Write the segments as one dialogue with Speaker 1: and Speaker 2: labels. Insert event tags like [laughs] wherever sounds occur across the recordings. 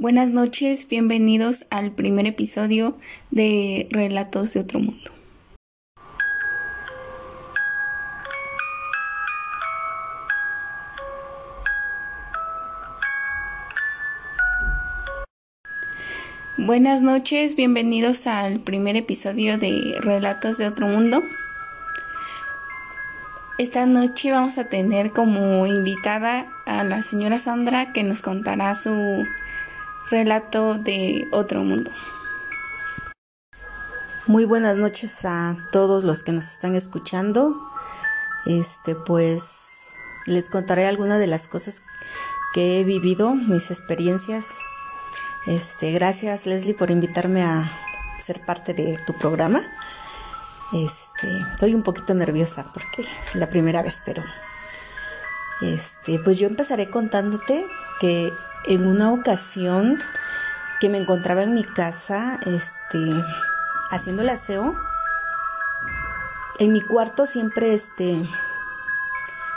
Speaker 1: Buenas noches, bienvenidos al primer episodio de Relatos de otro mundo. Buenas noches, bienvenidos al primer episodio de Relatos de otro mundo. Esta noche vamos a tener como invitada a la señora Sandra que nos contará su relato de otro mundo.
Speaker 2: Muy buenas noches a todos los que nos están escuchando. Este, pues les contaré algunas de las cosas que he vivido, mis experiencias. Este, gracias Leslie por invitarme a ser parte de tu programa. Este, estoy un poquito nerviosa porque es la primera vez, pero este, pues yo empezaré contándote que en una ocasión que me encontraba en mi casa, este, haciendo el aseo, en mi cuarto siempre, este,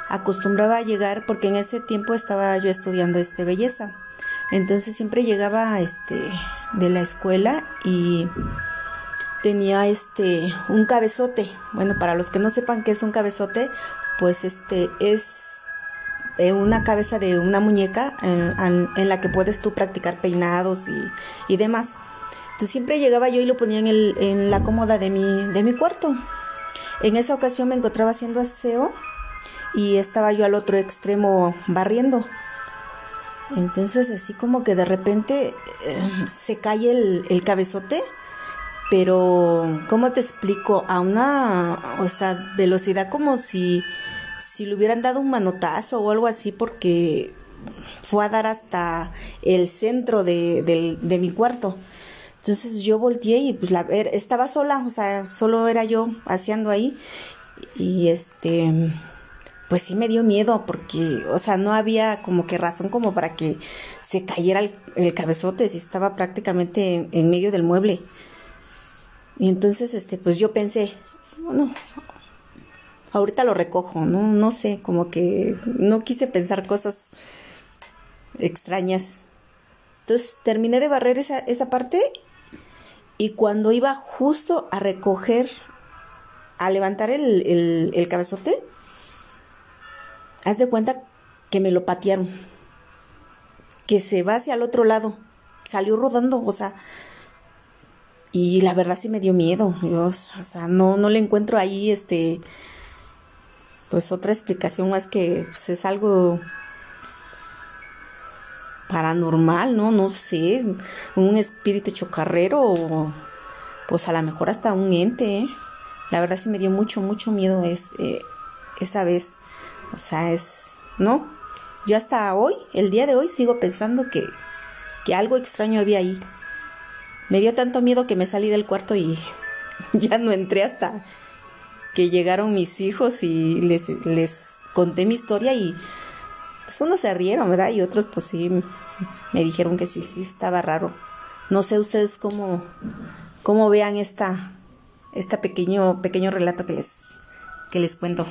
Speaker 2: acostumbraba a llegar porque en ese tiempo estaba yo estudiando, este, belleza. Entonces siempre llegaba, este, de la escuela y tenía este un cabezote. Bueno, para los que no sepan qué es un cabezote, pues este es una cabeza de una muñeca en, la que puedes tú practicar peinados y, demás. Entonces siempre llegaba yo y lo ponía en, el, en la cómoda de mi, de mi cuarto. En esa ocasión me encontraba haciendo aseo y estaba yo al otro extremo barriendo. Entonces así como que de repente eh, se cae el, el cabezote pero ¿cómo te explico? A una, o sea, velocidad como si, si le hubieran dado un manotazo o algo así porque fue a dar hasta el centro de, mi cuarto. Entonces yo volteé y pues la, estaba sola, o sea, solo era yo haciendo ahí y este pues sí me dio miedo porque, o sea, no había como que razón como para que se cayera el, cabezote si estaba prácticamente en medio del mueble. Y entonces, este, pues yo pensé, bueno, ahorita lo recojo, ¿no? No sé, como que no quise pensar cosas extrañas. Entonces terminé de barrer esa, esa parte y cuando iba justo a recoger, a levantar el, el, cabezote, haz de cuenta que me lo patearon, que se va hacia el otro lado, salió rodando, o sea, y la verdad sí me dio miedo. Yo, o sea, no, no le encuentro ahí este pues otra explicación más que pues, es algo paranormal, ¿no? No sé, un espíritu chocarrero o pues a lo mejor hasta un ente, ¿eh? La verdad sí me dio mucho, mucho miedo es, eh, esa vez. O sea, es, ¿no? Yo hasta hoy, el día de hoy, sigo pensando que, que algo extraño había ahí. Me dio tanto miedo que me salí del cuarto y [laughs] ya no entré hasta que llegaron mis hijos y les, les conté mi historia y pues unos se rieron, ¿verdad? Y otros pues sí me dijeron que sí, sí estaba raro. No sé ustedes cómo, cómo vean esta, este pequeño, pequeño relato que les, que les cuento.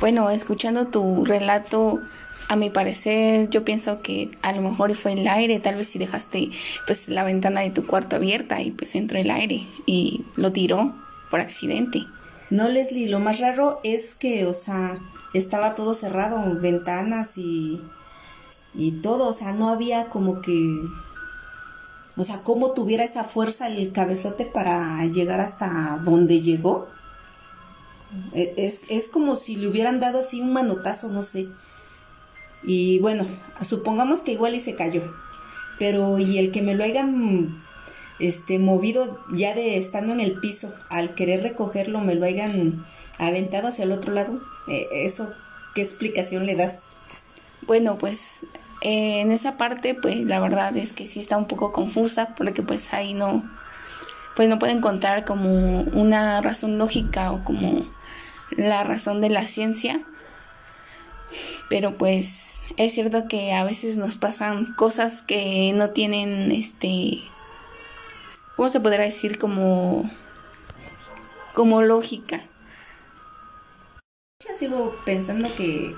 Speaker 1: Bueno, escuchando tu relato, a mi parecer, yo pienso que a lo mejor fue el aire, tal vez si dejaste pues la ventana de tu cuarto abierta y pues entró el aire y lo tiró por accidente.
Speaker 2: No, Leslie, lo más raro es que, o sea, estaba todo cerrado, ventanas y y todo, o sea, no había como que o sea, cómo tuviera esa fuerza el cabezote para llegar hasta donde llegó. E, es, es como si le hubieran dado así un manotazo, no sé. Y bueno, supongamos que igual y se cayó. Pero y el que me lo hayan este movido ya de estando en el piso, al querer recogerlo me lo hayan aventado hacia el otro lado, eh, eso ¿qué explicación le das?
Speaker 1: Bueno, pues eh, en esa parte pues la verdad es que sí está un poco confusa porque pues ahí no pues no pueden encontrar como una razón lógica o como la razón de la ciencia pero pues es cierto que a veces nos pasan cosas que no tienen este ¿cómo se podrá decir? como como lógica.
Speaker 2: Yo sigo pensando que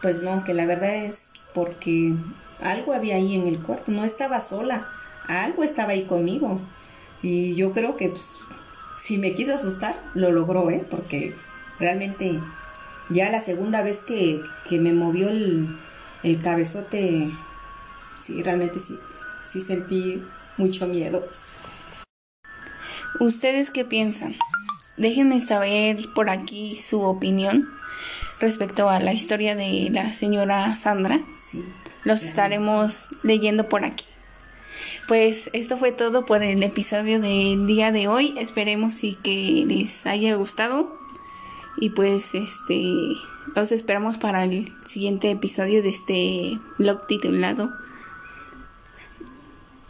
Speaker 2: pues no, que la verdad es porque algo había ahí en el cuarto, no estaba sola, algo estaba ahí conmigo. Y yo creo que pues, si me quiso asustar, lo logró, ¿eh? Porque realmente ya la segunda vez que, que me movió el, el cabezote, sí, realmente sí, sí sentí mucho miedo.
Speaker 1: ¿Ustedes qué piensan? Déjenme saber por aquí su opinión respecto a la historia de la señora Sandra.
Speaker 2: Sí.
Speaker 1: Los estaremos leyendo por aquí. Pues esto fue todo por el episodio del día de hoy. Esperemos y que les haya gustado. Y pues este los esperamos para el siguiente episodio de este blog titulado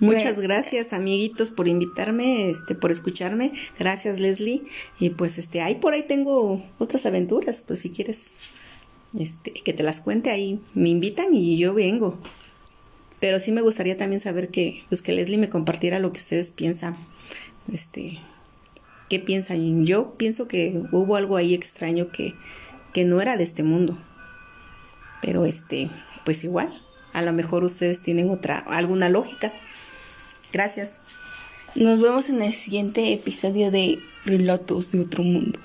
Speaker 2: Muchas gracias, amiguitos, por invitarme, este, por escucharme. Gracias, Leslie. Y pues, este, ahí por ahí tengo otras aventuras, pues si quieres, este, que te las cuente ahí, me invitan y yo vengo. Pero sí me gustaría también saber que, pues que Leslie me compartiera lo que ustedes piensan, este, qué piensan. Yo pienso que hubo algo ahí extraño que, que no era de este mundo. Pero este, pues igual, a lo mejor ustedes tienen otra, alguna lógica. Gracias.
Speaker 1: Nos vemos en el siguiente episodio de Relatos de otro mundo.